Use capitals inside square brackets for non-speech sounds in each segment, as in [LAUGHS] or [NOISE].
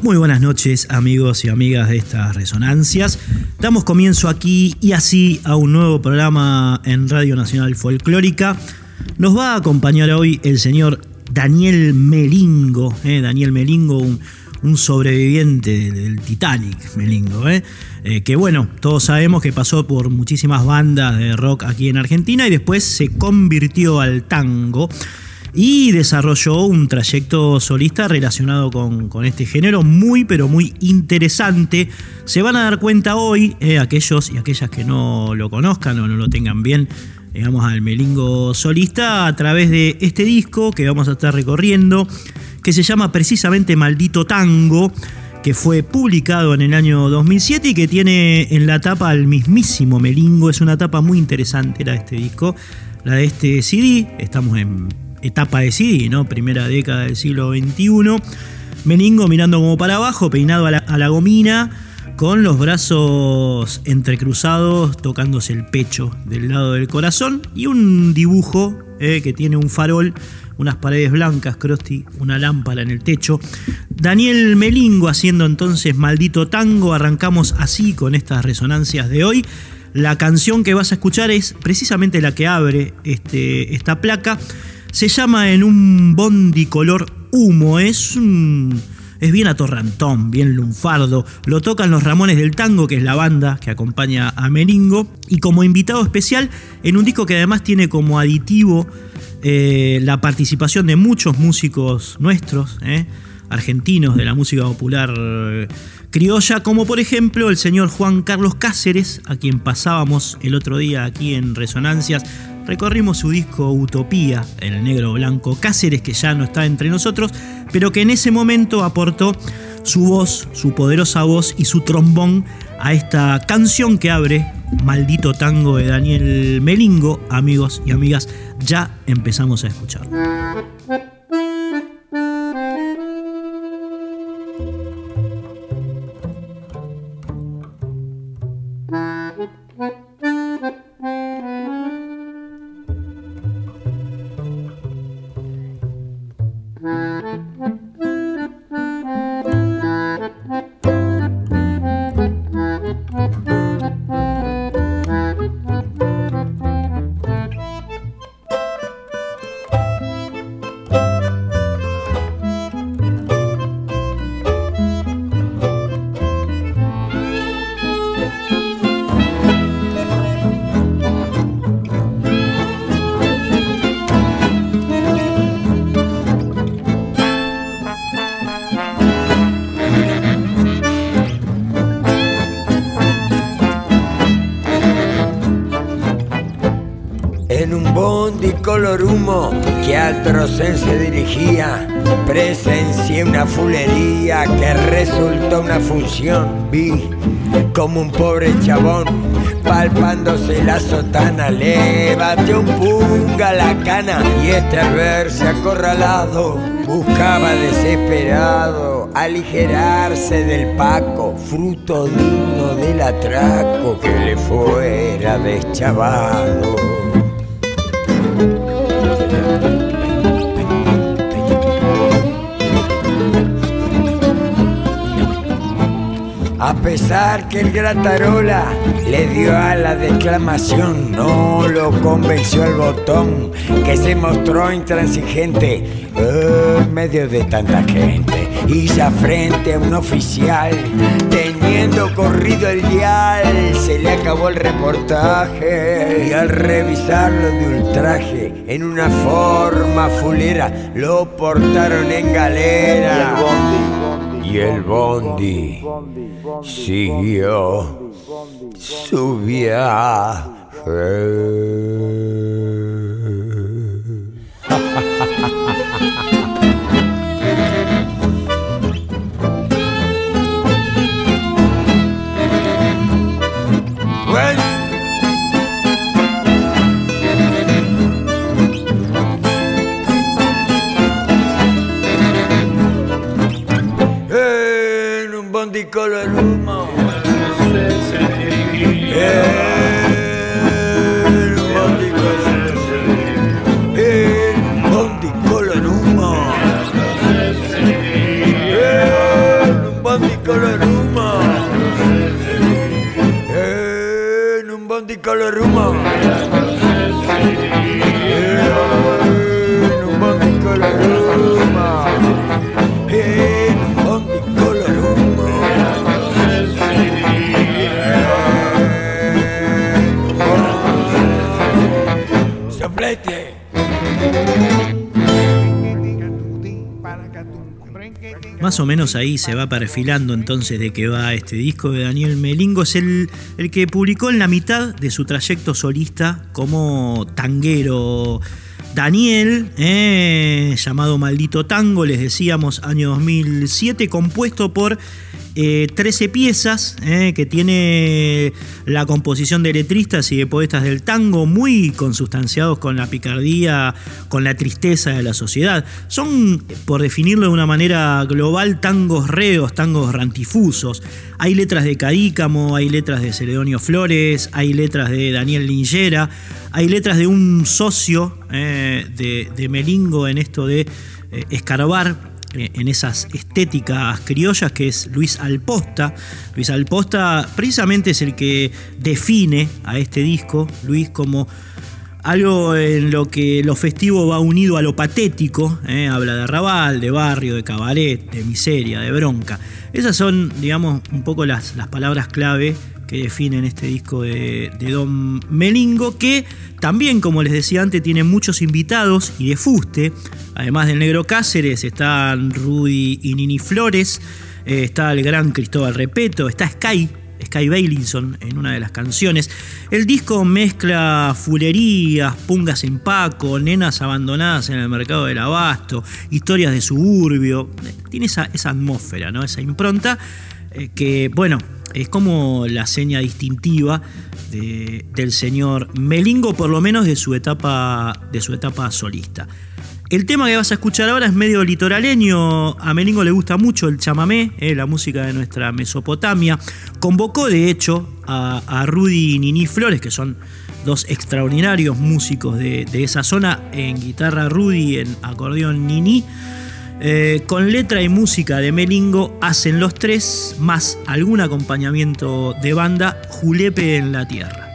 Muy buenas noches amigos y amigas de estas resonancias. Damos comienzo aquí y así a un nuevo programa en Radio Nacional Folclórica. Nos va a acompañar hoy el señor Daniel Melingo. ¿eh? Daniel Melingo, un, sobreviviente del Titanic, Melingo. ¿eh? Eh, que bueno, todos sabemos que pasó por muchísimas bandas de rock aquí en Argentina y después se convirtió al tango y desarrolló un trayecto solista relacionado con, este género muy pero muy interesante. Se van a dar cuenta hoy, eh, aquellos y aquellas que no lo conozcan o no lo tengan bien, digamos al melingo solista, a través de este disco que vamos a estar recorriendo, que se llama precisamente Maldito Tango que fue publicado en el año 2007 y que tiene en la tapa al mismísimo Melingo. Es una tapa muy interesante la de este disco, la de este CD. Estamos en etapa de CD, ¿no? Primera década del siglo XXI. Meningo mirando como para abajo, peinado a la, gomina, con los brazos entrecruzados, tocándose el pecho del lado del corazón, y un dibujo eh, que tiene un farol, unas paredes blancas, Krusty, una lámpara en el techo. Daniel Melingo haciendo entonces Maldito Tango, arrancamos así con estas resonancias de hoy. La canción que vas a escuchar es precisamente la que abre este, esta placa. Se llama en un bondi color humo. Es Es bien atorrantón, bien lunfardo. Lo tocan los Ramones del Tango, que es la banda que acompaña a Melingo. Y como invitado especial, en un disco que además tiene como aditivo eh, la participación de muchos músicos nuestros, eh, argentinos de la música popular eh, criolla, como por ejemplo el señor Juan Carlos Cáceres, a quien pasábamos el otro día aquí en Resonancias recorrimos su disco Utopía, el negro blanco Cáceres, que ya no está entre nosotros, pero que en ese momento aportó su voz, su poderosa voz y su trombón a esta canción que abre Maldito Tango de Daniel Melingo. Amigos y amigas, ya empezamos a escuchar. Se dirigía, presencié una fulería que resultó una función. Vi como un pobre chabón palpándose la sotana, le batió un punga la cana y este al verse acorralado buscaba desesperado aligerarse del paco, fruto digno del atraco que le fuera deschavado. A pesar que el Gratarola le dio a la declamación, no lo convenció el botón que se mostró intransigente en medio de tanta gente. Ya frente a un oficial, teniendo corrido el dial, se le acabó el reportaje. Y al revisarlo de ultraje, en una forma fulera, lo portaron en galera. Siguió su viaje. [LAUGHS] ahí se va perfilando entonces de que va este disco de Daniel Melingo. Es el, el que publicó en la mitad de su trayecto solista como tanguero. Daniel, eh, llamado Maldito Tango, les decíamos, año 2007, compuesto por eh, 13 piezas, eh, que tiene la composición de letristas y de poetas del tango, muy consustanciados con la picardía, con la tristeza de la sociedad. Son, por definirlo de una manera global, tangos reos, tangos rantifusos. Hay letras de Cadícamo, hay letras de Celedonio Flores, hay letras de Daniel Lingera, hay letras de un socio eh, de, de Melingo en esto de eh, escarbar en esas estéticas criollas que es Luis Alposta. Luis Alposta precisamente es el que define a este disco, Luis como algo en lo que lo festivo va unido a lo patético, eh, habla de arrabal, de barrio, de cabaret, de miseria, de bronca. Esas son, digamos, un poco las, las palabras clave que definen este disco de, Don Melingo, que también, como les decía antes, tiene muchos invitados y de fuste. Además del Negro Cáceres, están Rudy y Nini Flores, eh, está el gran Cristóbal Repeto, está Sky, Sky Bailinson en una de las canciones. El disco mezcla fulerías, pungas en paco, nenas abandonadas en el mercado del abasto, historias de suburbio. Tiene esa, esa atmósfera, ¿no? esa impronta eh, que, bueno, es como la seña distintiva de, del señor Melingo, por lo menos de su etapa, de su etapa solista. El tema que vas a escuchar ahora es medio litoraleño. A Melingo le gusta mucho el chamamé, eh, la música de nuestra Mesopotamia. Convocó, de hecho, a, Rudy y Nini Flores, que son dos extraordinarios músicos de, de esa zona, en guitarra Rudy, en acordeón Nini. Eh, con letra y música de Melingo hacen los tres, más algún acompañamiento de banda, Julepe en la Tierra.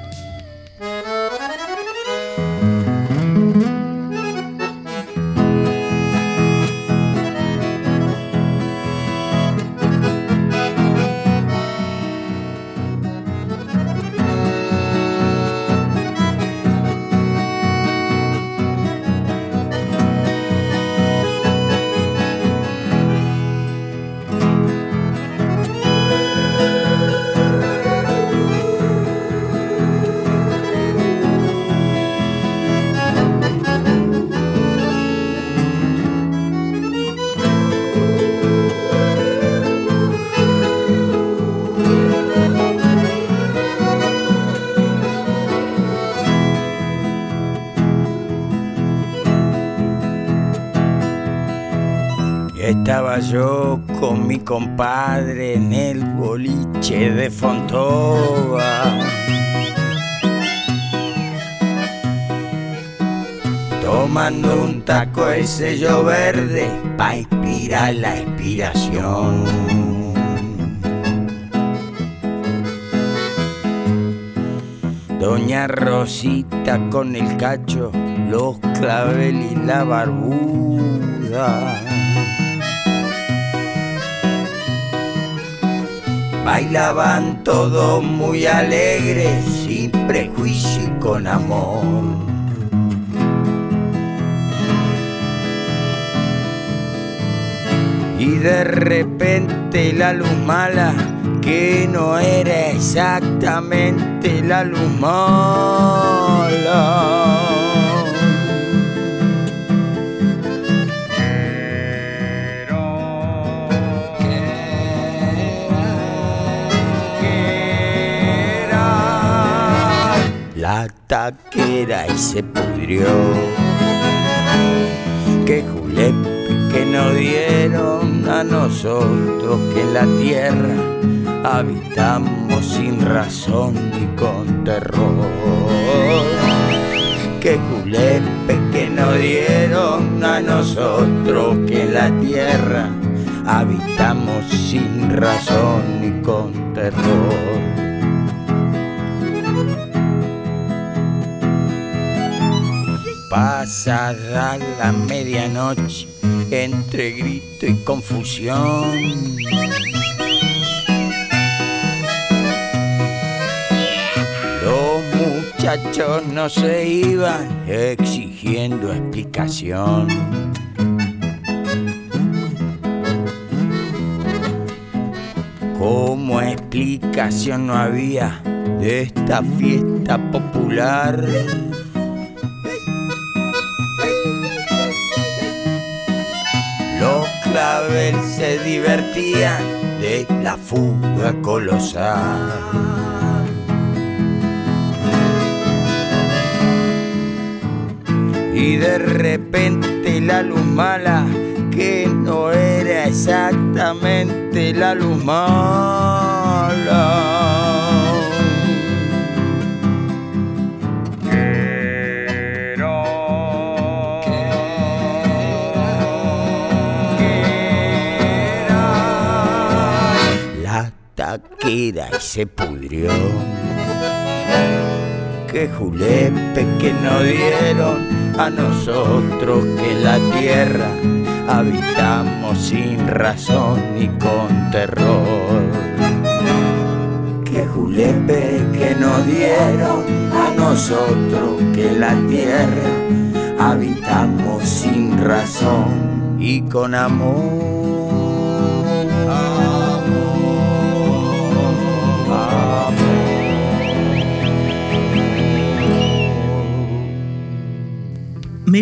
Yo con mi compadre en el boliche de Fontova. Tomando un taco de sello verde pa' inspirar la inspiración. Doña Rosita con el cacho, los clavel y la barbuda. Bailaban todos muy alegres, sin prejuicio y con amor. Y de repente la luz mala, que no era exactamente la luz mala. Taquera y se pudrió. Que julepe que nos dieron a nosotros que en la tierra habitamos sin razón ni con terror. Que julepe que nos dieron a nosotros que en la tierra habitamos sin razón ni con terror. Pasada la medianoche, entre grito y confusión. Los muchachos no se iban exigiendo explicación. Como explicación no había de esta fiesta popular. Clavel se divertían de la fuga colosal. Y de repente la luz mala, que no era exactamente la luz mala. Y se pudrió. Que julepe que no dieron a nosotros que la tierra habitamos sin razón ni con terror. Que julepe que nos dieron a nosotros que la tierra habitamos sin razón y con amor.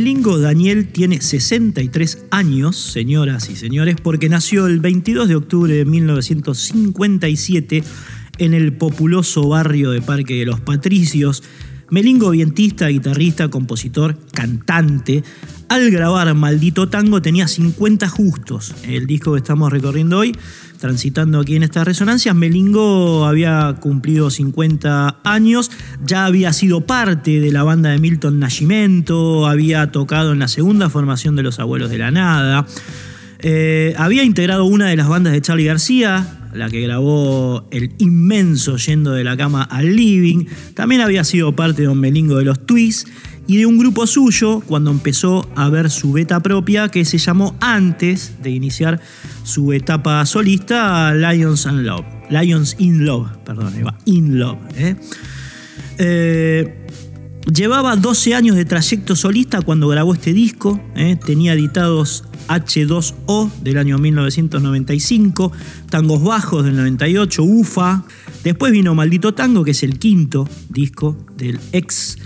Melingo Daniel tiene 63 años, señoras y señores, porque nació el 22 de octubre de 1957 en el populoso barrio de Parque de los Patricios. Melingo, vientista, guitarrista, compositor, cantante, al grabar Maldito Tango tenía 50 justos. El disco que estamos recorriendo hoy transitando aquí en estas resonancias. Melingo había cumplido 50 años, ya había sido parte de la banda de Milton Nascimento, había tocado en la segunda formación de Los Abuelos de la Nada, eh, había integrado una de las bandas de Charlie García, la que grabó el inmenso Yendo de la Cama al Living, también había sido parte de Don Melingo de los Twists y de un grupo suyo cuando empezó a ver su beta propia que se llamó antes de iniciar su etapa solista Lions and Love. Lions in Love, perdón, in Love. ¿eh? Eh, llevaba 12 años de trayecto solista cuando grabó este disco. ¿eh? Tenía editados H2O del año 1995, Tangos Bajos del 98, UFA. Después vino Maldito Tango, que es el quinto disco del ex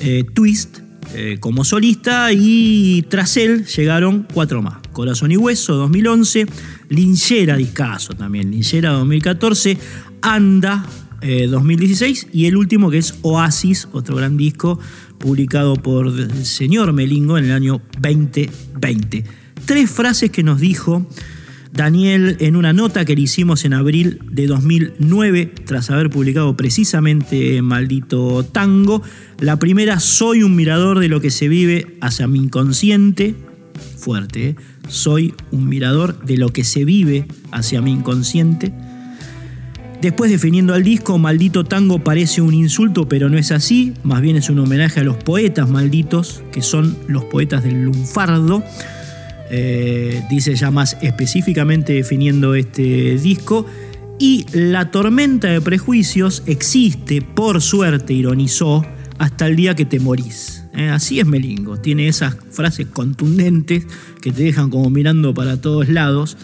eh, Twist eh, como solista y tras él llegaron cuatro más. Corazón y Hueso 2011, Linchera Discaso también, Linchera 2014, Anda 2016 eh, y el último que es Oasis, otro gran disco publicado por el señor Melingo en el año 2020. Tres frases que nos dijo Daniel, en una nota que le hicimos en abril de 2009, tras haber publicado precisamente Maldito Tango, la primera, soy un mirador de lo que se vive hacia mi inconsciente, fuerte, ¿eh? soy un mirador de lo que se vive hacia mi inconsciente. Después definiendo al disco, Maldito Tango parece un insulto, pero no es así, más bien es un homenaje a los poetas malditos, que son los poetas del lunfardo. Eh, dice ya más específicamente definiendo este disco. Y la tormenta de prejuicios existe, por suerte, ironizó, hasta el día que te morís. Eh, así es Melingo, tiene esas frases contundentes que te dejan como mirando para todos lados.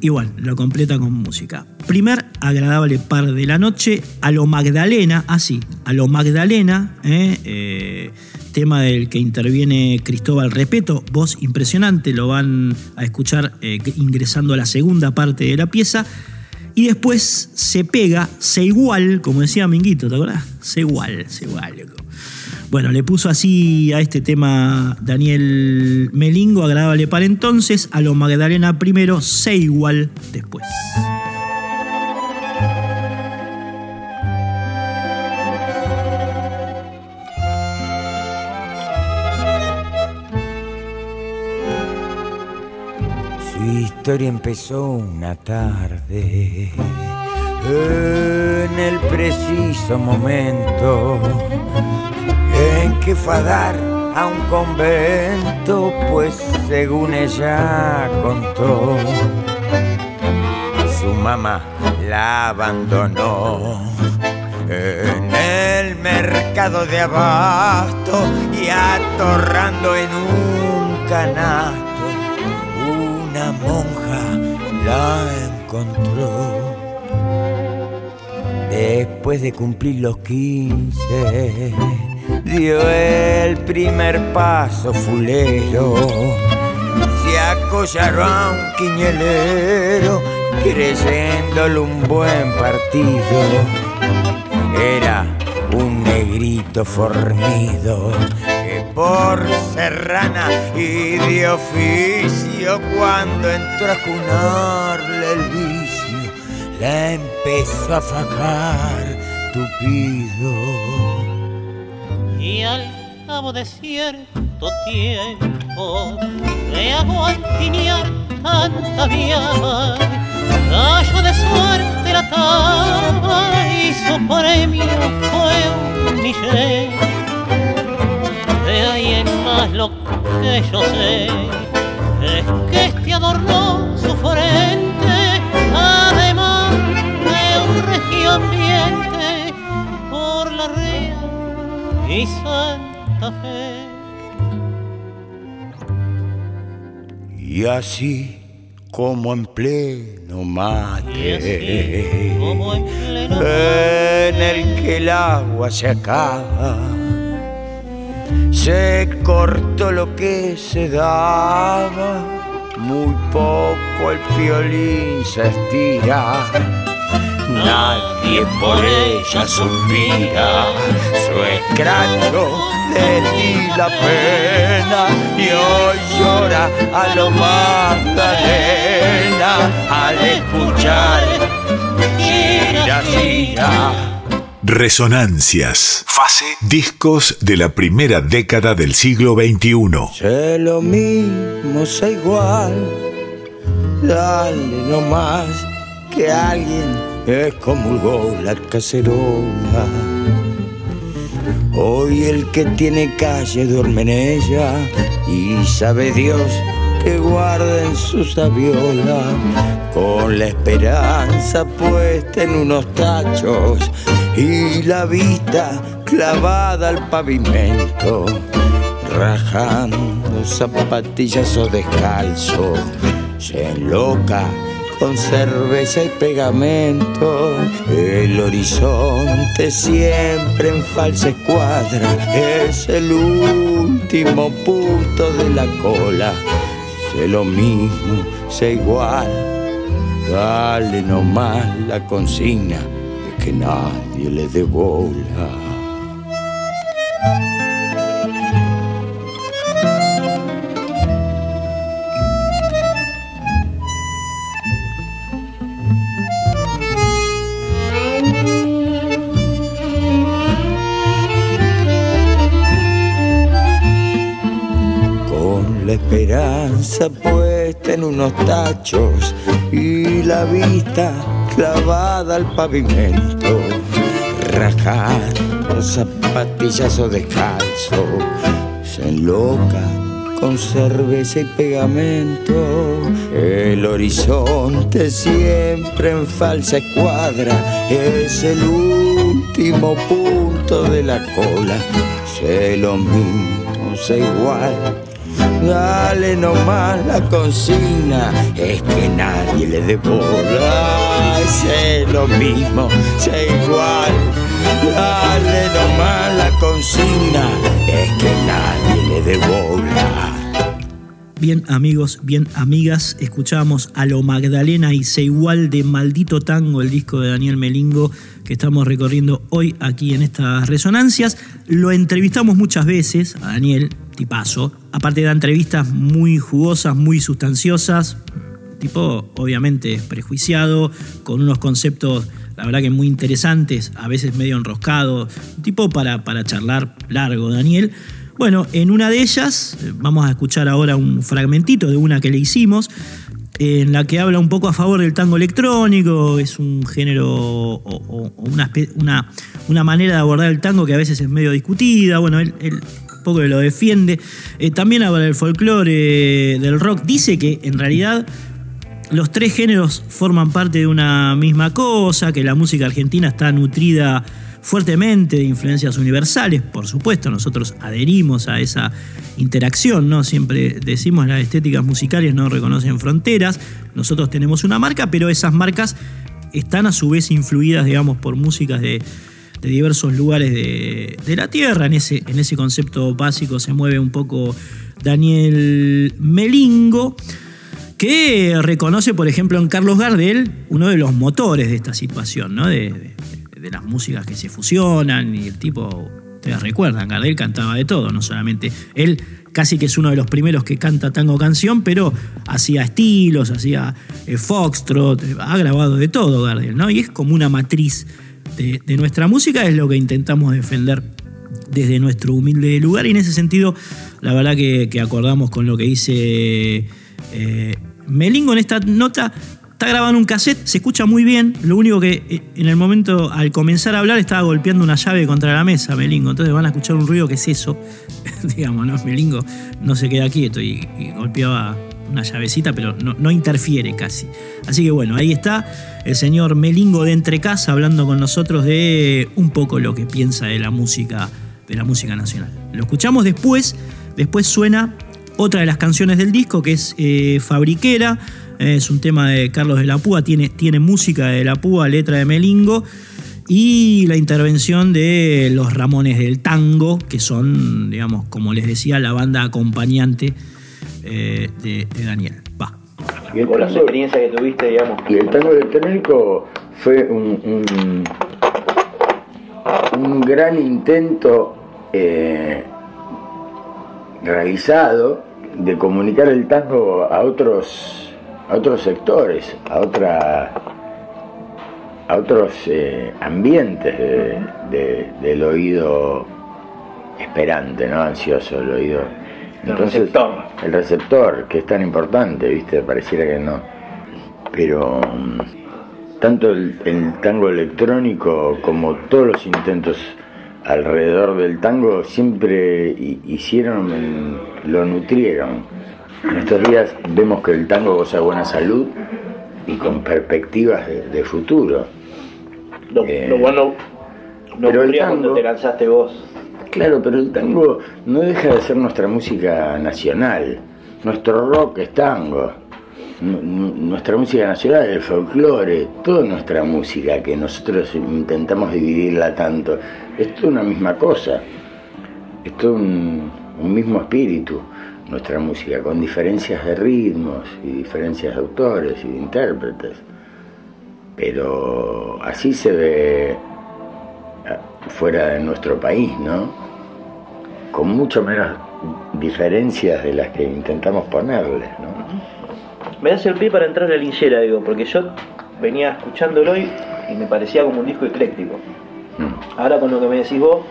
Y bueno, lo completa con música. Primer agradable par de la noche, a lo Magdalena, así, a lo Magdalena, eh, eh tema del que interviene Cristóbal Repeto, voz impresionante, lo van a escuchar eh, ingresando a la segunda parte de la pieza. Y después se pega, se igual, como decía Minguito, ¿te acuerdas? Se igual, se igual. Bueno, le puso así a este tema Daniel Melingo, agradable para entonces, a lo Magdalena primero, se igual después. historia empezó una tarde, en el preciso momento en que fue a dar a un convento, pues según ella contó, su mamá la abandonó en el mercado de abasto y atorrando en un canasto. Una monja la encontró. Después de cumplir los 15 dio el primer paso fulero. Se acollaron a un quiñelero creyéndole un buen partido. Era un negrito fornido que por serrana y de oficio cuando entró a cunarle el vicio la empezó a fajar tupido y al cabo de cierto tiempo le hago altinear tanta viama gallo de suerte la taba y su premio fue un millón. De ahí en más lo que yo sé es que este adornó su frente, además de un regio ambiente Y Santa Fe. Y así como en pleno mate, como en pleno en el que el agua se acaba, se cortó lo que se daba, muy poco el piolín se estira. Nadie por ella suspira, su escracho de ti la pena y hoy llora a lo Magdalena al escuchar gira, gira. Resonancias. Fase. Discos de la primera década del siglo XXI. Sé lo mismo, sé igual, dale nomás que alguien excomulgó la cacerola. Hoy el que tiene calle duerme en ella y sabe Dios que guarda en su sabiola con la esperanza puesta en unos tachos y la vista clavada al pavimento, rajando zapatillas o descalzo, se enloca con cerveza y pegamento. El horizonte siempre en falsa escuadra es el último punto de la cola. Sé lo mismo, sé igual. Dale nomás la consigna de que nadie le dé bola. Esperanza puesta en unos tachos y la vista clavada al pavimento, rajar con zapatillas o descalzo, se enloca con cerveza y pegamento. El horizonte siempre en falsa escuadra es el último punto de la cola. Sé lo mismo, sé igual. Dale nomás la consigna, es que nadie le dé bola. Sé lo mismo, sé igual. Dale nomás la consigna, es que nadie le dé bola. Bien amigos, bien amigas, escuchamos a lo Magdalena y Se igual de Maldito Tango, el disco de Daniel Melingo que estamos recorriendo hoy aquí en estas resonancias. Lo entrevistamos muchas veces a Daniel, aparte de entrevistas muy jugosas, muy sustanciosas, tipo obviamente prejuiciado, con unos conceptos la verdad que muy interesantes, a veces medio enroscado, tipo para, para charlar largo, Daniel. Bueno, en una de ellas, eh, vamos a escuchar ahora un fragmentito de una que le hicimos, en la que habla un poco a favor del tango electrónico, es un género o, una, una, una, manera de abordar el tango que a veces es medio discutida. Bueno, poco lo defiende. Eh, también habla del folclore, del rock. Dice que en realidad los tres géneros forman parte de una misma cosa, que la música argentina está nutrida fuertemente de influencias universales, por supuesto, nosotros adherimos a esa interacción, ¿no? Siempre decimos las estéticas musicales no reconocen fronteras, nosotros tenemos una marca, pero esas marcas están a su vez influidas, digamos, por músicas de, diversos lugares de, la Tierra. En ese, en ese concepto básico se mueve un poco Daniel Melingo que reconoce, por ejemplo, en Carlos Gardel uno de los motores de esta situación, ¿no? de, las músicas que se fusionan y el tipo, te recuerdan, Gardel cantaba de todo, no solamente él casi que es uno de los primeros que canta tango canción, pero hacía estilos, hacía eh, foxtrot, ha grabado de todo Gardel, ¿no? Y es como una matriz de, nuestra música, es lo que intentamos defender desde nuestro humilde lugar y en ese sentido, la verdad que, acordamos con lo que dice eh, Melingo en esta nota, está grabando un cassette, se escucha muy bien. Lo único que eh, en el momento, al comenzar a hablar, estaba golpeando una llave contra la mesa, Melingo. Entonces van a escuchar un ruido que es eso. [LAUGHS] Digamos, ¿no? Melingo no se queda quieto y, golpeaba una llavecita, pero no, interfiere casi. Así que bueno, ahí está el señor Melingo de Entre Casa hablando con nosotros de un poco lo que piensa de la música, de la música nacional. Lo escuchamos después, después suena otra de las canciones del disco que es eh, Fabriquera es un tema de Carlos de la Púa, tiene, tiene música de la Púa, letra de Melingo y la intervención de los Ramones del Tango, que son, digamos, como les decía, la banda acompañante eh, de, Daniel. Va. Y el las experiencias que tuviste, digamos. Y el tango electrónico fue un, un, gran intento eh, realizado de comunicar el tango a otros a otros sectores, a otra a otros eh, ambientes del oído esperante, ¿no? Ansioso, el oído. Entonces, el receptor. El receptor, que es tan importante, ¿viste? Pareciera que no. Pero mm, tanto el, el tango electrónico como todos los intentos alrededor del tango siempre hicieron, lo nutrieron en estos días vemos que el tango goza de buena salud y con perspectivas de, futuro. Lo, eh, bueno no pero el tango, te lanzaste vos. Claro, pero el tango no deja de ser nuestra música nacional. Nuestro rock es tango. nuestra música nacional, el folclore, toda nuestra música que nosotros intentamos dividirla tanto, es toda una misma cosa. Es todo un mismo espíritu nuestra música, con diferencias de ritmos y diferencias de autores y de intérpretes. Pero así se ve fuera de nuestro país, ¿no? Con mucho menos diferencias de las que intentamos ponerle, ¿no? Me das el pie para entrar a la linchera, digo, porque yo venía escuchándolo hoy y me parecía como un disco ecléctico. Mm. Ahora con lo que me decís vos,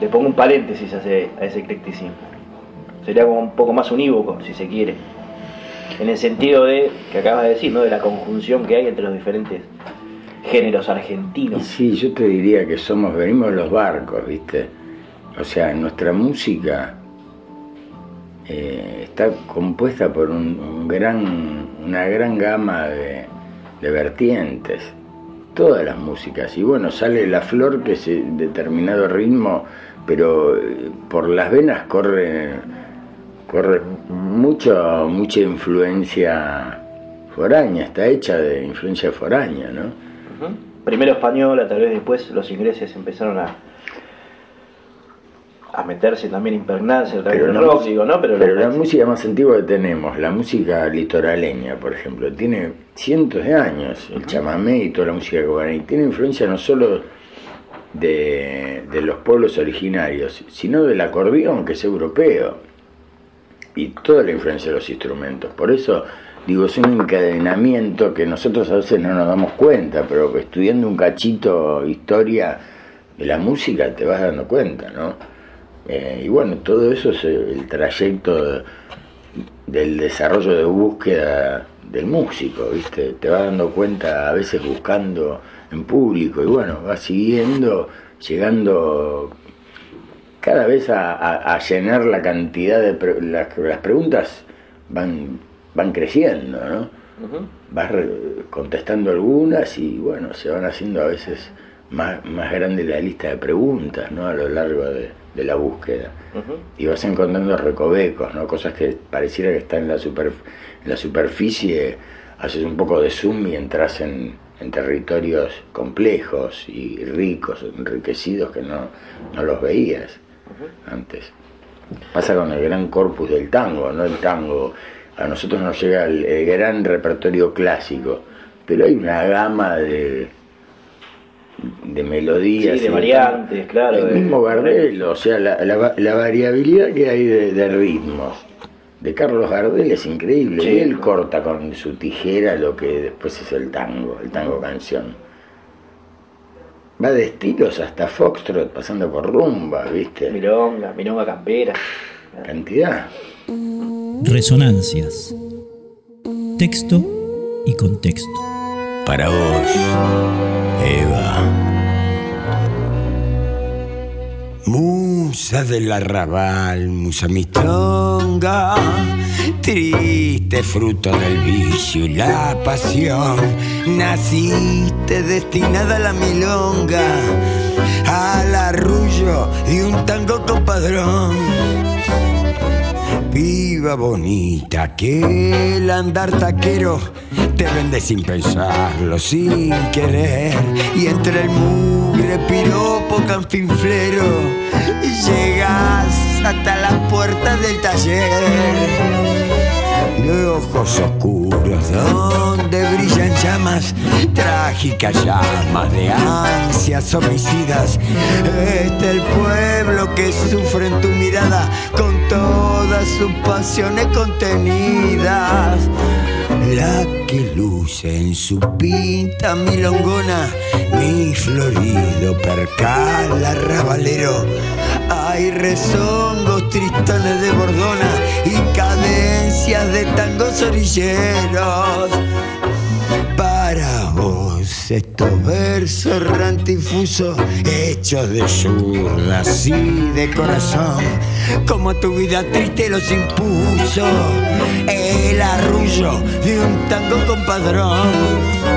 le pongo un paréntesis a ese, a ese eclecticismo sería como un poco más unívoco, si se quiere. En el sentido de, que acabas de decir, ¿no? de la conjunción que hay entre los diferentes géneros argentinos. Sí, yo te diría que somos, venimos los barcos, ¿viste? O sea, nuestra música eh, está compuesta por un, gran, una gran gama de, de, vertientes, todas las músicas. Y bueno, sale la flor que es determinado ritmo, pero eh, por las venas corre corre mucha, mucha influencia foránea, está hecha de influencia foránea, ¿no? Primero española, tal vez después los ingleses empezaron a a meterse también, impregnarse pero la rock, digo, ¿no? Pero, la música más antigua que tenemos, la música litoraleña, por ejemplo, tiene cientos de años, el chamamé y toda la música y tiene influencia no solo de, de los pueblos originarios, sino del acordeón, que es europeo y toda la influencia de los instrumentos. Por eso digo, es un encadenamiento que nosotros a veces no nos damos cuenta, pero estudiando un cachito historia de la música te vas dando cuenta, ¿no? Eh, y bueno, todo eso es el trayecto del desarrollo de búsqueda del músico, ¿viste? Te vas dando cuenta a veces buscando en público y bueno, vas siguiendo, llegando cada vez a, llenar la cantidad de las, preguntas van, van creciendo, ¿no? Vas contestando algunas y bueno, se van haciendo a veces más, más grande la lista de preguntas, ¿no? A lo largo de, la búsqueda. Y vas encontrando recovecos, ¿no? Cosas que pareciera que están en la, super, en la superficie, haces un poco de zoom y entras en, en territorios complejos y ricos, enriquecidos que no, no los veías antes. Pasa con el gran corpus del tango, ¿no? El tango, a nosotros nos llega el, gran repertorio clásico, pero hay una gama de, de melodías. de variantes, claro. El mismo Gardel, o sea, la, la, variabilidad que hay de, ritmos. De Carlos Gardel es increíble. y él corta con su tijera lo que después es el tango, el tango canción Va de estilos hasta Foxtrot, pasando por rumba, ¿viste? Milonga, milonga campera. Cantidad. Resonancias. Texto y contexto. Para vos, Eva. Musa del arrabal, musa mitonga triste fruto del vicio y la pasión. Naciste destinada a la milonga, al arrullo y un tango compadrón. Viva bonita, que el andar taquero te vende sin pensarlo, sin querer. Y entre el mugre piropo canfinflero, llegas hasta la puerta del taller de ojos oscuros donde brillan llamas, trágicas llamas de ansias homicidas. Este el pueblo que sufre en tu mirada con todas sus pasiones contenidas. La que luce en su pinta milongona, mi florido percal arrabalero. Hay rezongos tristones de bordona y cadencias de tangos orilleros. Para vos estos versos rantifusos hechos de zurdas y de corazón, como tu vida triste los impuso el arrullo de un tango compadrón.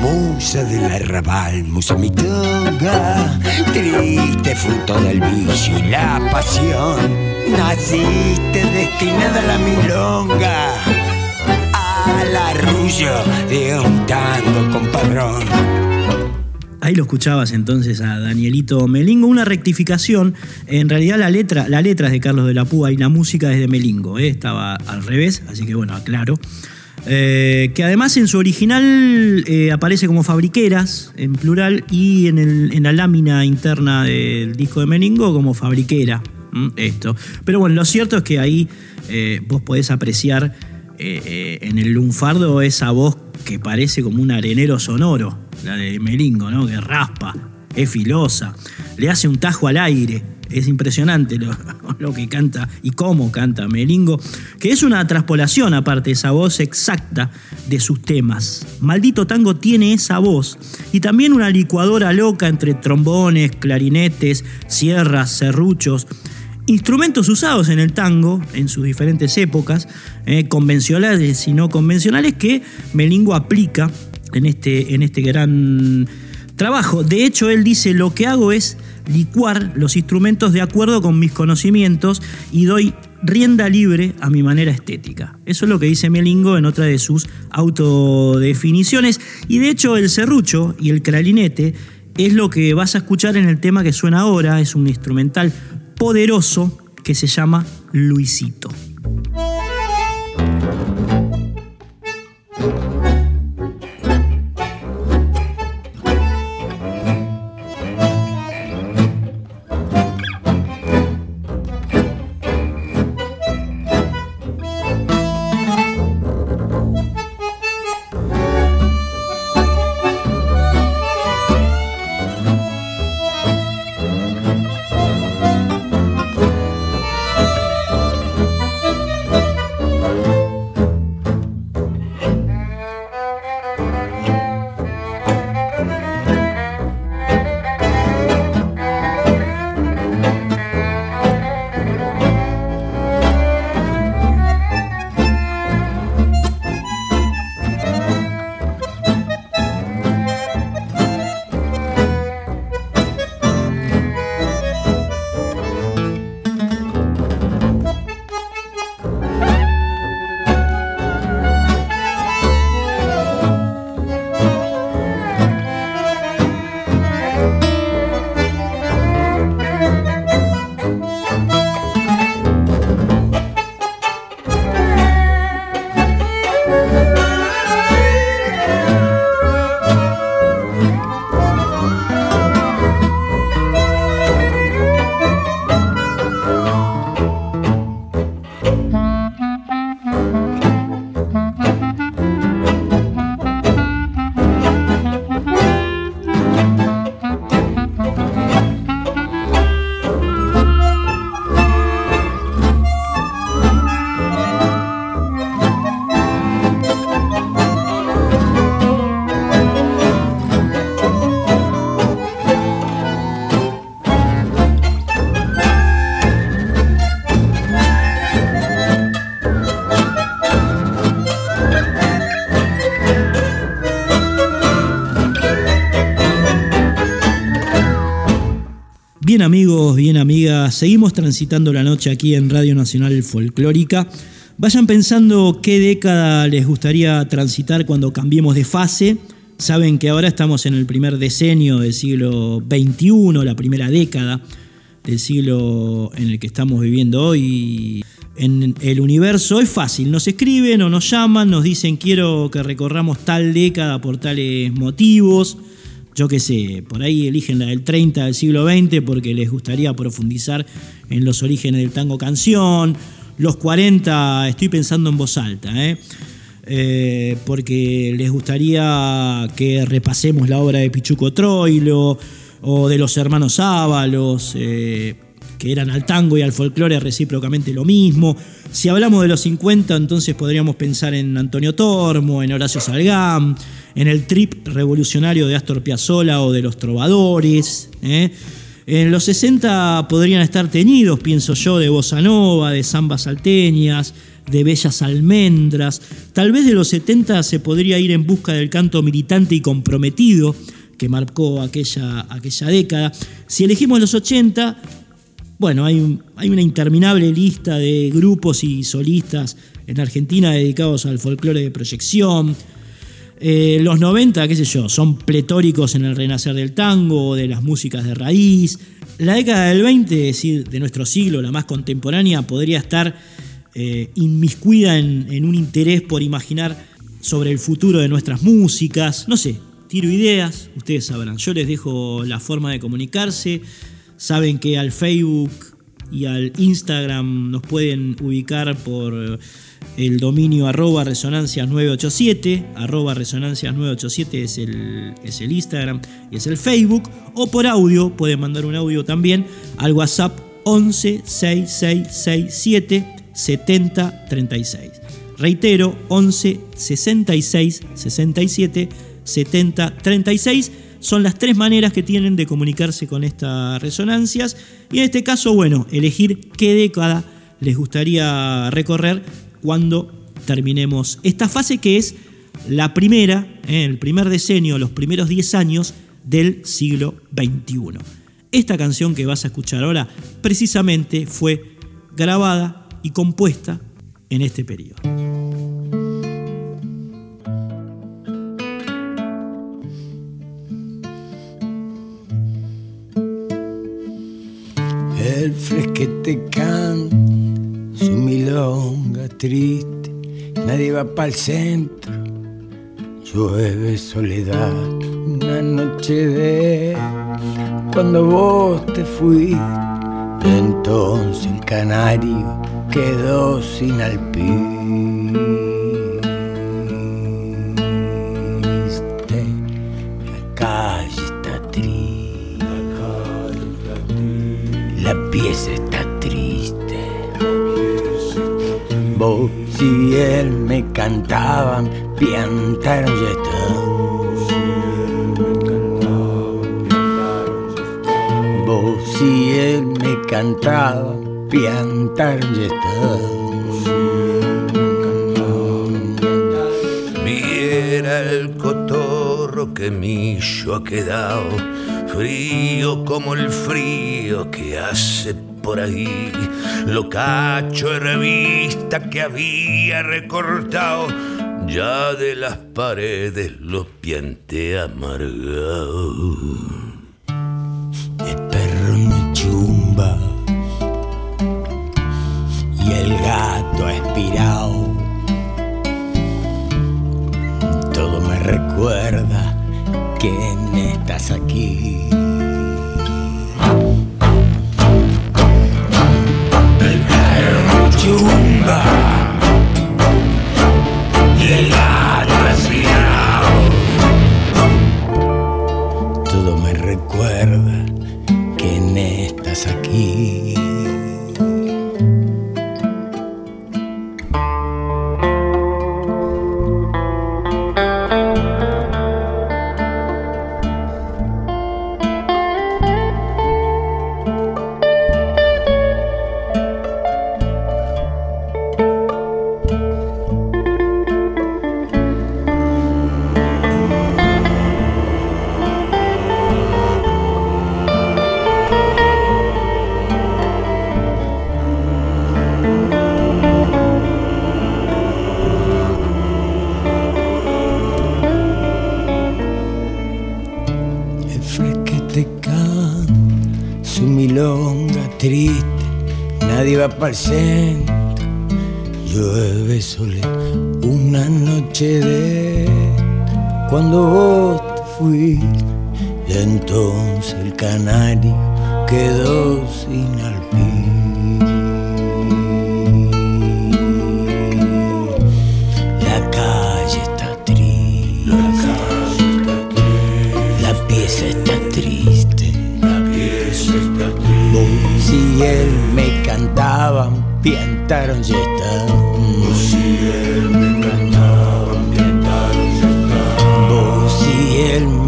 Musa del arrabal, musa mitonga, triste fruto del vicio y la pasión. Naciste destinada a la milonga, al arrullo de un tango compadrón. Ahí lo escuchabas entonces a Danielito Melingo, una rectificación. En realidad la letra, es de Carlos de la Púa y la música es de Melingo, ¿eh? estaba al revés, así que bueno, aclaro. Eh, que además en su original eh, aparece como fabriqueras, en plural, y en, la lámina interna del disco de Melingo como fabriquera. Esto. Pero bueno, lo cierto es que ahí vos podés apreciar en el lunfardo esa voz que parece como un arenero sonoro la de Melingo, ¿no? Que raspa, es filosa, le hace un tajo al aire. Es impresionante [LAUGHS] lo, que canta y cómo canta Melingo, que es una traspolación aparte, esa voz exacta de sus temas. Maldito Tango tiene esa voz y también una licuadora loca entre trombones, clarinetes, sierras, serruchos, instrumentos usados en el tango en sus diferentes épocas, eh, convencionales y no convencionales, que Melingo aplica en este, en este gran trabajo. De hecho, él dice, lo que hago es licuar los instrumentos de acuerdo con mis conocimientos y doy rienda libre a mi manera estética. Eso es lo que dice Melingo en otra de sus autodefiniciones. Y de hecho el serrucho y el clarinete es lo que vas a escuchar en el tema que suena ahora. Es un instrumental poderoso que se llama Luisito. Bien amigos, bien amigas, seguimos transitando la noche aquí en Radio Nacional Folclórica. Vayan pensando qué década les gustaría transitar cuando cambiemos de fase. Saben que ahora estamos en el primer decenio del siglo XXI, la primera década del siglo en el que estamos viviendo hoy. En el universo es fácil, nos escriben o nos llaman, nos dicen quiero que recorramos tal década por tales motivos yo qué sé, por ahí eligen la del 30 del siglo XX porque les gustaría profundizar en los orígenes del tango canción. Los 40, estoy pensando en voz alta, ¿eh? Eh, porque les gustaría que repasemos la obra de Pichuco Troilo o de los hermanos Ábalos. Eh, que eran al tango y al folclore recíprocamente lo mismo. Si hablamos de los 50, entonces podríamos pensar en Antonio Tormo, en Horacio Salgán, en el trip revolucionario de Astor Piazzolla o de los trovadores. ¿eh? En los 60 podrían estar teñidos, pienso yo, de bossa nova, de zambas salteñas, de bellas almendras. Tal vez de los 70 se podría ir en busca del canto militante y comprometido que marcó aquella, aquella década. Si elegimos los 80, bueno, hay, hay una interminable lista de grupos y solistas en Argentina dedicados al folclore de proyección. Eh, los 90, qué sé yo, son pletóricos en el renacer del tango, de las músicas de raíz. La década del 20, es decir, de nuestro siglo, la más contemporánea, podría estar eh, inmiscuida en, en un interés por imaginar sobre el futuro de nuestras músicas. No sé, tiro ideas, ustedes sabrán. Yo les dejo la forma de comunicarse. Saben que al Facebook y al Instagram nos pueden ubicar por el dominio arroba resonancias 987, arroba resonancias 987 es el, es el Instagram y es el Facebook, o por audio, pueden mandar un audio también al WhatsApp 11 6667 7036. Reitero, 11 66 67 70 36 son las tres maneras que tienen de comunicarse con estas resonancias. Y en este caso, bueno, elegir qué década les gustaría recorrer cuando terminemos esta fase que es la primera, eh, el primer decenio, los primeros 10 años del siglo XXI. Esta canción que vas a escuchar ahora precisamente fue grabada y compuesta en este periodo. El fresquete can, su milonga triste, nadie va para el centro, llueve soledad, una noche de cuando vos te fuiste, entonces el canario quedó sin alpiste. Y él me cantaban, piantaron están. Vos y él me cantaban, piantaron. Viera el cotorro que ha quedado, frío como el frío que hace por ahí. Lo cacho de revista que había recortado, ya de las paredes los piante amargado. El perro me chumba y el gato ha expirado. Todo me recuerda que no estás aquí. Triste. La pieza está triste. Y él me cantaban, piantaron y están. Vos y él me cantaban, piantaron y están. Vos y él me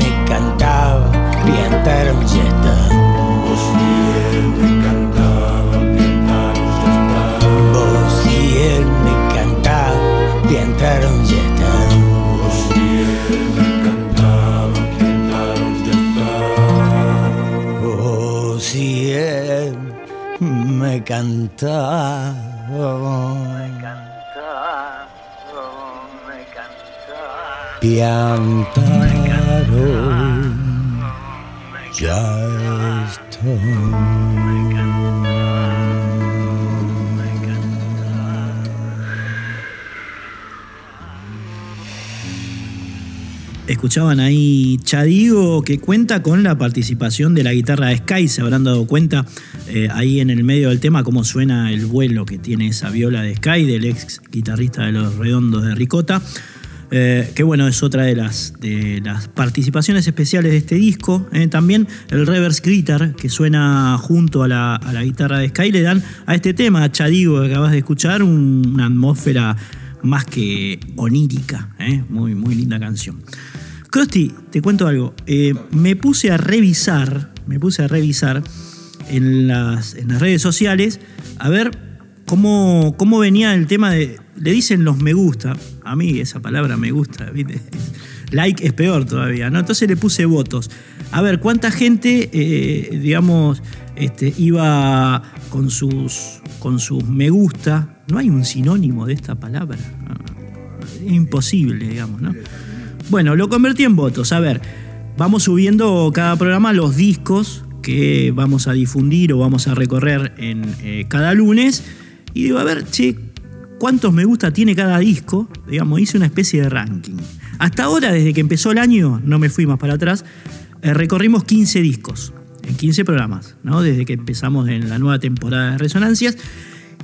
me cantaba. Me cantaba, me cantaba. Piantaron, ya Escuchaban ahí Chadigo que cuenta con la participación de la guitarra de Sky, se habrán dado cuenta eh, ahí en el medio del tema cómo suena el vuelo que tiene esa viola de Sky, del ex guitarrista de los redondos de Ricota. Eh, que bueno, es otra de las, participaciones especiales de este disco. Eh, también el reverse guitar que suena junto a la, guitarra de Sky le dan a este tema, a Chadigo que acabas de escuchar, un- una atmósfera más que onírica. eh, Muy, muy linda canción. Krusty, te cuento algo. Me puse a revisar, me puse a revisar en las, en las redes sociales a ver cómo, cómo venía el tema de. Le dicen los me gusta. A mí esa palabra me gusta. [LAUGHS] Like es peor todavía, ¿no? Entonces le puse votos. A ver, ¿cuánta gente, eh, digamos, este, iba con sus, con sus me gusta? No hay un sinónimo de esta palabra. Imposible, digamos, ¿no? Bueno, lo convertí en votos. A ver, vamos subiendo cada programa los discos que vamos a difundir o vamos a recorrer en eh, cada lunes. Y digo, a ver, che, ¿cuántos me gusta tiene cada disco? Digamos, hice una especie de ranking. Hasta ahora, desde que empezó el año, no me fui más para atrás, eh, recorrimos 15 discos, en 15 programas, ¿no? Desde que empezamos en la nueva temporada de Resonancias.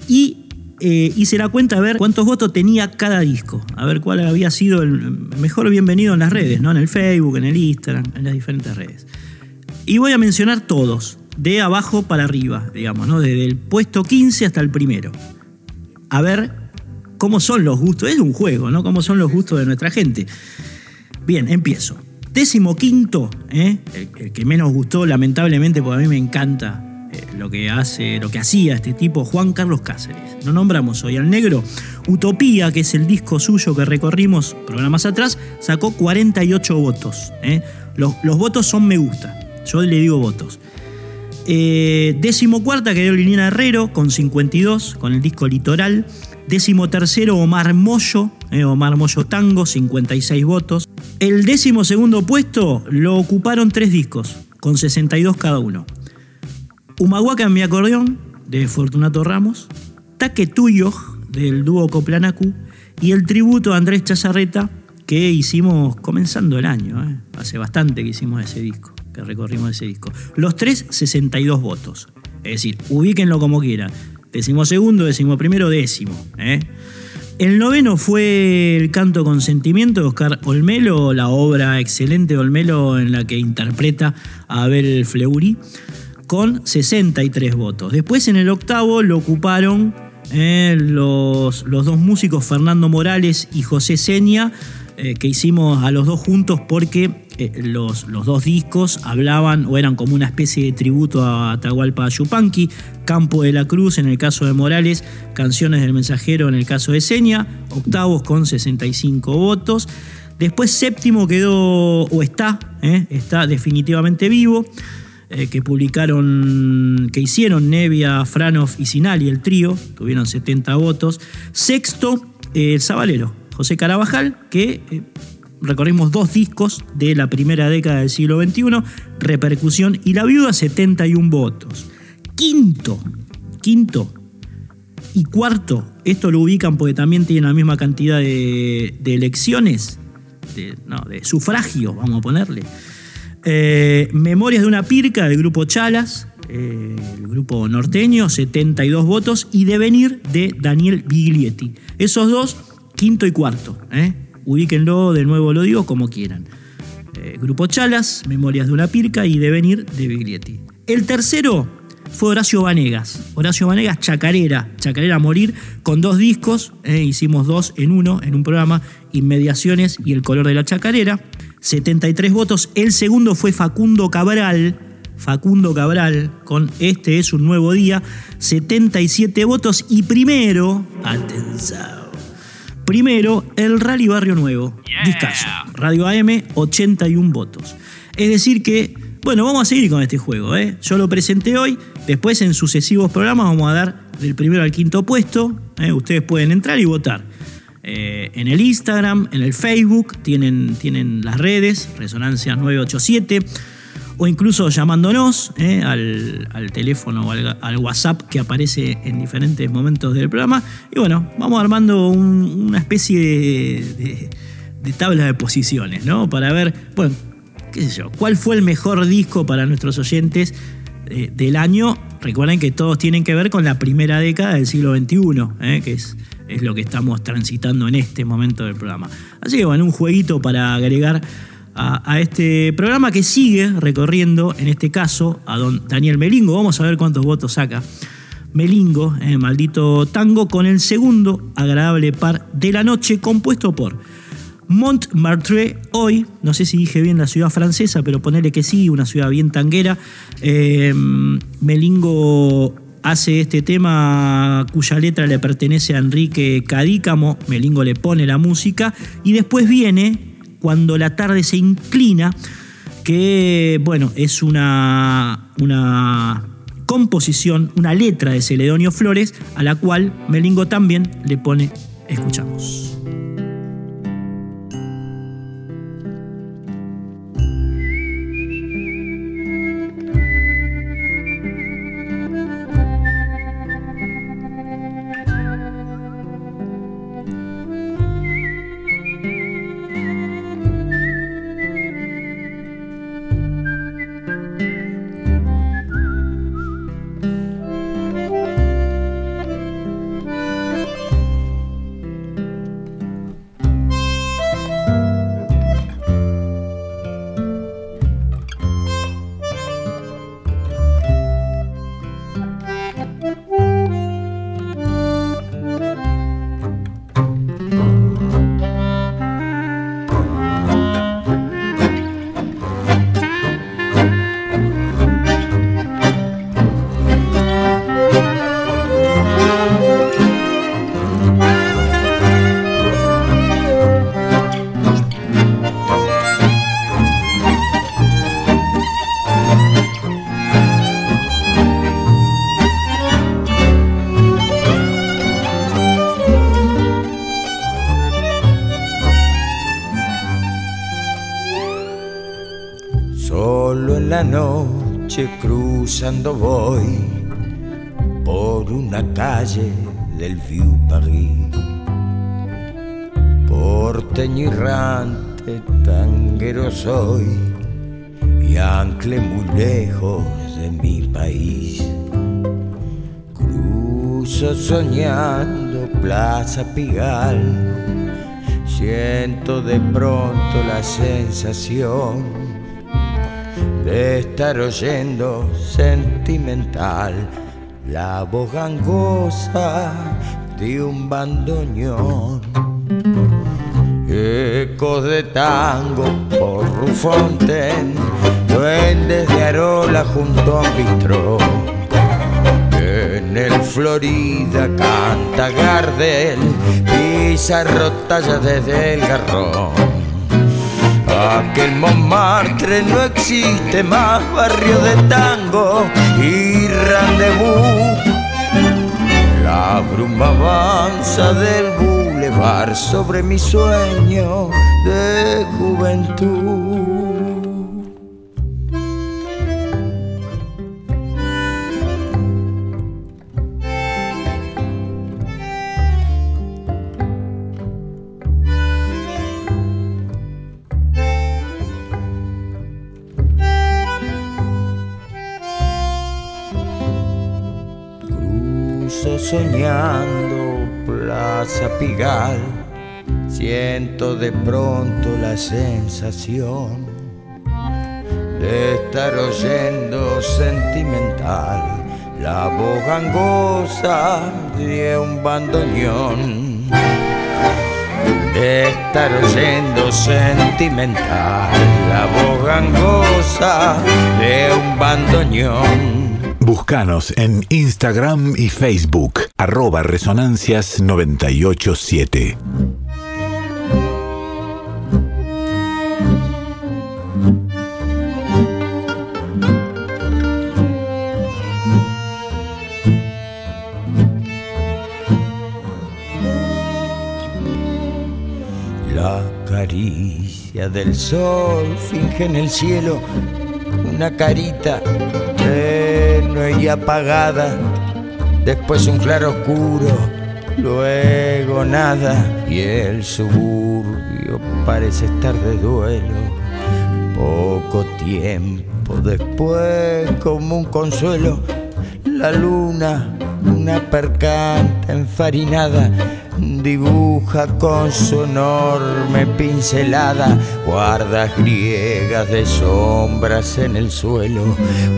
Y eh, hice la cuenta a ver cuántos votos tenía cada disco, a ver cuál había sido el mejor bienvenido en las redes, ¿no? En el Facebook, en el Instagram, en las diferentes redes. Y voy a mencionar todos, de abajo para arriba, digamos, ¿no? Desde el puesto 15 hasta el primero. A ver cómo son los gustos. Es un juego, ¿no? Cómo son los gustos de nuestra gente. Bien, empiezo. Décimo quinto, ¿eh? el, que menos gustó, lamentablemente, porque a mí me encanta eh, lo que hace, lo que hacía este tipo, Juan Carlos Cáceres. Lo nombramos hoy al negro. Utopía, que es el disco suyo que recorrimos programas atrás, sacó 48 votos. ¿eh? Los, los votos son me gusta. Yo le digo votos. Eh, décimo cuarta quedó Liliana Herrero con 52, con el disco Litoral. Décimo tercero Omar Moyo, eh, Omar Moyo Tango, 56 votos. El décimo segundo puesto lo ocuparon tres discos, con 62 cada uno. Humahuaca en mi acordeón, de Fortunato Ramos. Taque Tuyo, del dúo Coplanacu. Y el tributo a Andrés Chazarreta, que hicimos comenzando el año. eh. Hace bastante que hicimos ese disco, recorrimos ese disco. Los tres, 62 votos. Es decir, ubíquenlo como quieran. Décimo segundo, décimo primero, décimo. ¿eh? El noveno fue El canto con sentimiento de Oscar Olmelo, la obra excelente de Olmelo en la que interpreta a Abel Fleury, con 63 votos. Después en el octavo lo ocuparon eh, los, los dos músicos Fernando Morales y José Seña, eh, que hicimos a los dos juntos porque eh, los, los dos discos hablaban o eran como una especie de tributo a Atahualpa Yupanqui, Campo de la Cruz en el caso de Morales, Canciones del Mensajero en el caso de Seña, octavos con 65 votos. Después séptimo quedó, o está, eh, está definitivamente vivo, que publicaron, que hicieron Nevia, Franov y Sinali, el trío, tuvieron 70 votos. Sexto, el Zabalero, José Carabajal, que eh, recorrimos dos discos de la primera década del siglo XXI, Repercusión y La Viuda, 71 votos. Quinto, quinto y cuarto, esto lo ubican porque también tienen la misma cantidad de, elecciones, de, no, de sufragio, vamos a ponerle. Eh, Memorias de una pirca del grupo Chalas, eh, el grupo norteño, 72 votos, y Devenir de Daniel Biglietti. Esos dos, quinto y cuarto. ¿eh? Ubíquenlo, de nuevo lo digo, como quieran. grupo Chalas, Memorias de una pirca y Devenir de Biglietti. El tercero fue Horacio Vanegas. Horacio Vanegas, Chacarera, Chacarera a morir, con dos discos, eh, hicimos dos en uno, en un programa, Inmediaciones y El color de la chacarera. 73 votos. El segundo fue Facundo Cabral, Facundo Cabral, con Este es un nuevo día, 77 votos. Y primero, atención, primero, el Rally Barrio Nuevo, discaso, Radio AM, 81 votos. Es decir que bueno, vamos a seguir con este juego. ¿eh? Yo lo presenté hoy, después en sucesivos programas vamos a dar del primero al quinto puesto. ¿eh? Ustedes pueden entrar y votar. Eh, en el Instagram, en el Facebook, tienen, tienen las redes, Resonancia 987, o incluso llamándonos al, teléfono o al, WhatsApp que aparece en diferentes momentos del programa. Y bueno, vamos armando una especie de, de tabla de posiciones, ¿no? Para ver, bueno, ¿cuál fue el mejor disco para nuestros oyentes eh, del año? Recuerden que todos tienen que ver con la primera década del siglo XXI, eh, que es, es lo que estamos transitando en este momento del programa. Así que bueno, un jueguito para agregar a, este programa que sigue recorriendo, en este caso, a don Daniel Melingo. Vamos a ver cuántos votos saca. Melingo, eh, maldito tango, con el segundo agradable par de la noche, compuesto por Montmartre, hoy, no sé si dije bien la ciudad francesa, pero ponele que sí, una ciudad bien tanguera. Em, Melingo hace este tema cuya letra le pertenece a Enrique Cadícamo, Melingo le pone la música y después viene cuando la tarde se inclina, que bueno, es una, una composición, una letra de Celedonio Flores, a la cual Melingo también le pone, escuchamos. Cruzando voy por una calle del Vieux Paris. Porteño errante, tanguero soy y ancle muy lejos de mi país. Cruzo soñando Plaza Pigal, siento de pronto la sensación estar oyendo sentimental la voz gangosa de un bandoneón. Ecos de tango por Rufonten, duendes de Arola junto a un bistro. En el Florida canta Gardel, pisa rotalla desde el garrón. Aquel Montmartre no existe más, barrio de tango y rendezvous. La bruma avanza del boulevard sobre mi sueño de juventud. Soñando Plaza Pigal, siento de pronto la sensación de estar oyendo sentimental la voz gangosa de un bandoneón. De estar oyendo sentimental la voz gangosa de un bandoneón Búscanos en Instagram y Facebook, arroba resonancias987. La caricia del sol finge en el cielo una carita apagada, después un claro oscuro, luego nada. Y el suburbio parece estar de duelo. Poco tiempo después, como un consuelo, la luna, una percanta enfarinada, dibuja con su enorme pincelada guardas griegas de sombras en el suelo,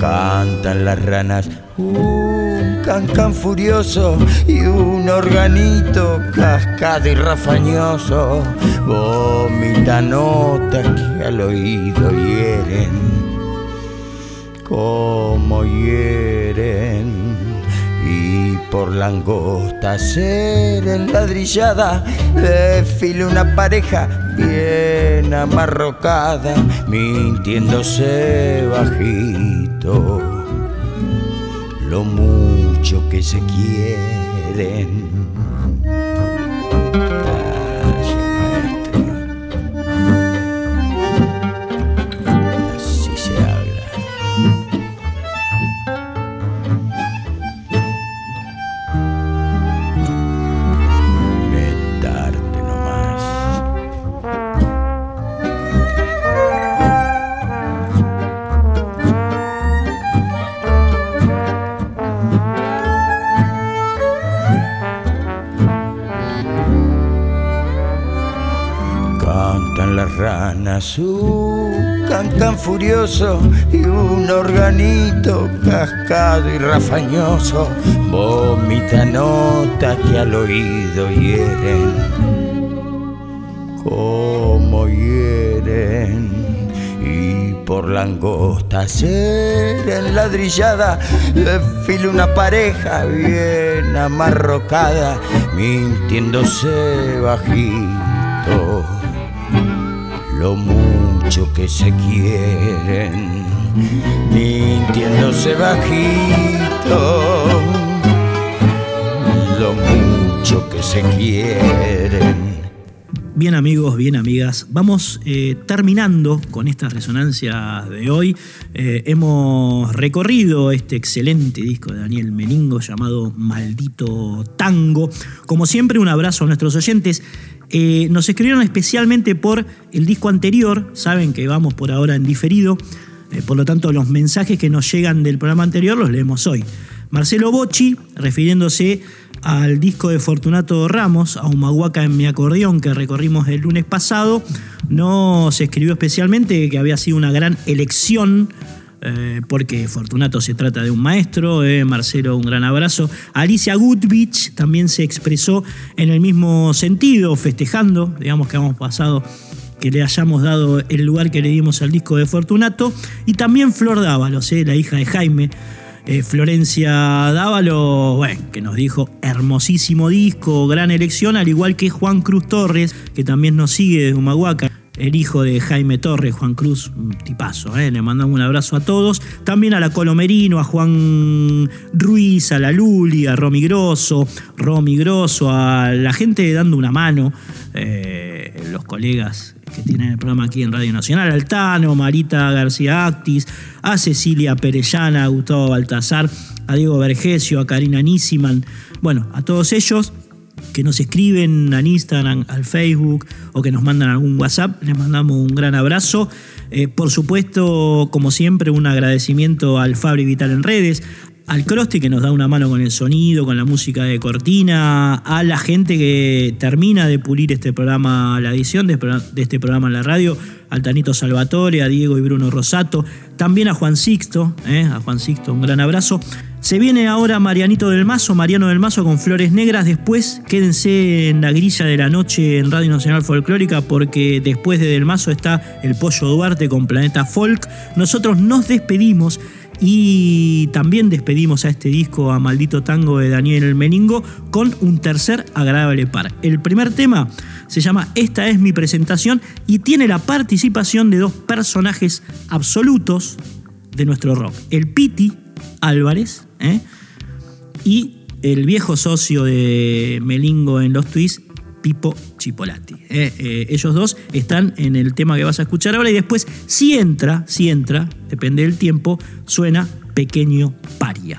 cantan las ranas un cancan furioso y un organito cascado y rafañoso vomita notas que al oído hieren como hieren por la angosta ser enladrillada desfile una pareja bien amarrocada mintiéndose bajito. Lo mucho que se quieren un cancan furioso y un organito cascado y rafañoso vomita notas que al oído hieren como hieren y por la angosta ser enladrillada desfile una pareja bien amarrocada mintiéndose bajito lo mucho que se quieren, mintiéndose bajito, lo mucho que se quieren. Bien amigos, bien amigas, vamos eh, terminando con esta resonancia de hoy. Eh, hemos recorrido este excelente disco de Daniel Meningo llamado Maldito Tango. Como siempre, un abrazo a nuestros oyentes. Eh, nos escribieron especialmente por el disco anterior, saben que vamos por ahora en diferido, eh, por lo tanto los mensajes que nos llegan del programa anterior los leemos hoy. Marcelo Bocci, refiriéndose al disco de Fortunato Ramos, a Humahuaca en mi acordeón que recorrimos el lunes pasado, nos escribió especialmente que había sido una gran elección eh, porque Fortunato se trata de un maestro, eh, Marcelo un gran abrazo. Alicia Goodwich también se expresó en el mismo sentido, festejando, digamos que hemos pasado que le hayamos dado el lugar que le dimos al disco de Fortunato. Y también Flor Dávalos, eh, la hija de Jaime. Florencia Dávalo, bueno, que nos dijo hermosísimo disco, gran elección, al igual que Juan Cruz Torres, que también nos sigue desde Humahuaca el hijo de Jaime Torres, Juan Cruz, un tipazo, ¿eh? le mandamos un abrazo a todos. También a la Colomerino, a Juan Ruiz, a la Luli, a Romy Grosso, Romy Grosso, a la gente dando una mano, eh, los colegas que tienen el programa aquí en Radio Nacional, Altano, Marita García Actis, a Cecilia Perellana, a Gustavo Baltazar, a Diego Vergesio, a Karina Nissiman, bueno, a todos ellos que nos escriben al Instagram, al Facebook o que nos mandan algún WhatsApp, les mandamos un gran abrazo. Eh, por supuesto, como siempre, un agradecimiento al Fabri Vital en redes, al Crosti que nos da una mano con el sonido, con la música de cortina, a la gente que termina de pulir este programa, la edición de este programa en la radio, al Tanito Salvatore, a Diego y Bruno Rosato, también a Juan Sixto, eh, a Juan Sixto un gran abrazo. Se viene ahora Marianito del Mazo, Mariano del Mazo con Flores Negras. Después quédense en la grilla de la noche en Radio Nacional Folclórica porque después de Del Mazo está el Pollo Duarte con Planeta Folk. Nosotros nos despedimos y también despedimos a este disco a Maldito Tango de Daniel El Meningo con un tercer agradable par. El primer tema se llama Esta es mi presentación y tiene la participación de dos personajes absolutos de nuestro rock. El Piti Álvarez ¿eh? y el viejo socio de Melingo en los twists, Pipo Chipolati. ¿eh? Eh, ellos dos están en el tema que vas a escuchar ahora y después, si entra, si entra, depende del tiempo, suena Pequeño Paria.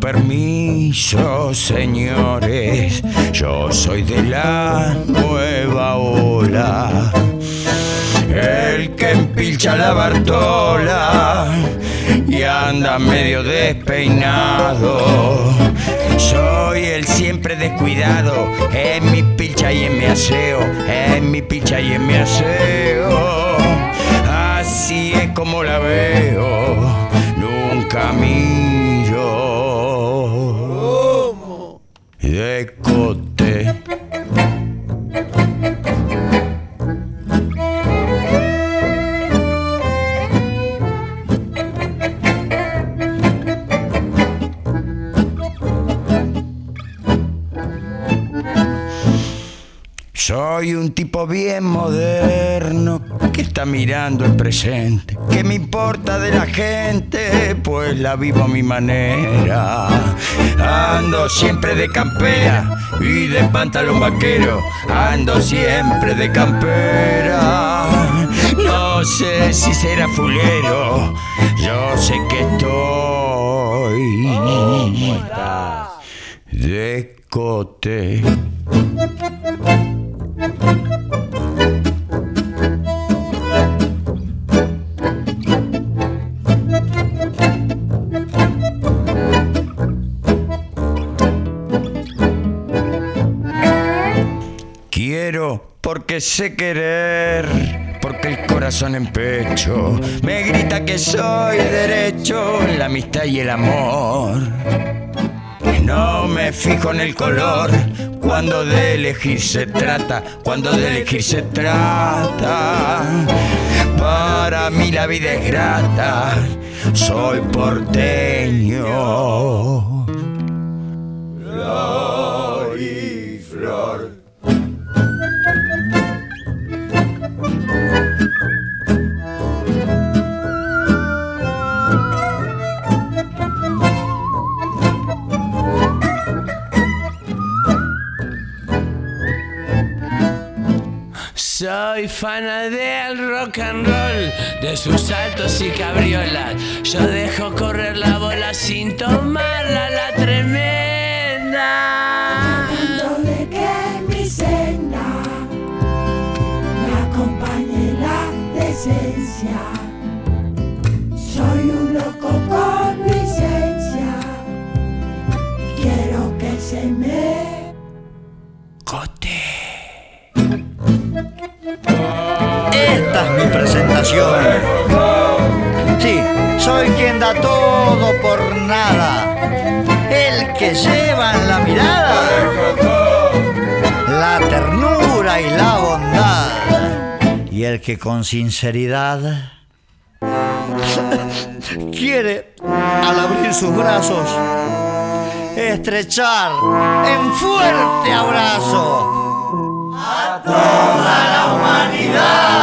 Permiso, señores, yo soy de la nueva ola. El que empilcha la Bartola y anda medio despeinado. Soy el siempre descuidado. En mi pilcha y en mi aseo, en mi pilcha y en mi aseo. Así es como la veo, nunca miro. De Soy un tipo bien moderno que está mirando el presente. ¿Qué me importa de la gente? Pues la vivo a mi manera. Ando siempre de campera y de pantalón vaquero. Ando siempre de campera. No sé si será fulero. Yo sé que estoy. De cote. Quiero porque sé querer, porque el corazón en pecho me grita que soy derecho, la amistad y el amor. No me fijo en el color cuando de elegir se trata, cuando de elegir se trata. Para mí la vida es grata, soy porteño. Soy fan del rock and roll, de sus saltos y cabriolas. Yo dejo correr la bola sin tomarla la tremenda. de que mi senda me acompañe la decencia. Soy un loco mi presentación. Sí, soy quien da todo por nada, el que lleva en la mirada la ternura y la bondad, y el que con sinceridad [LAUGHS] quiere, al abrir sus brazos, estrechar en fuerte abrazo a toda la humanidad.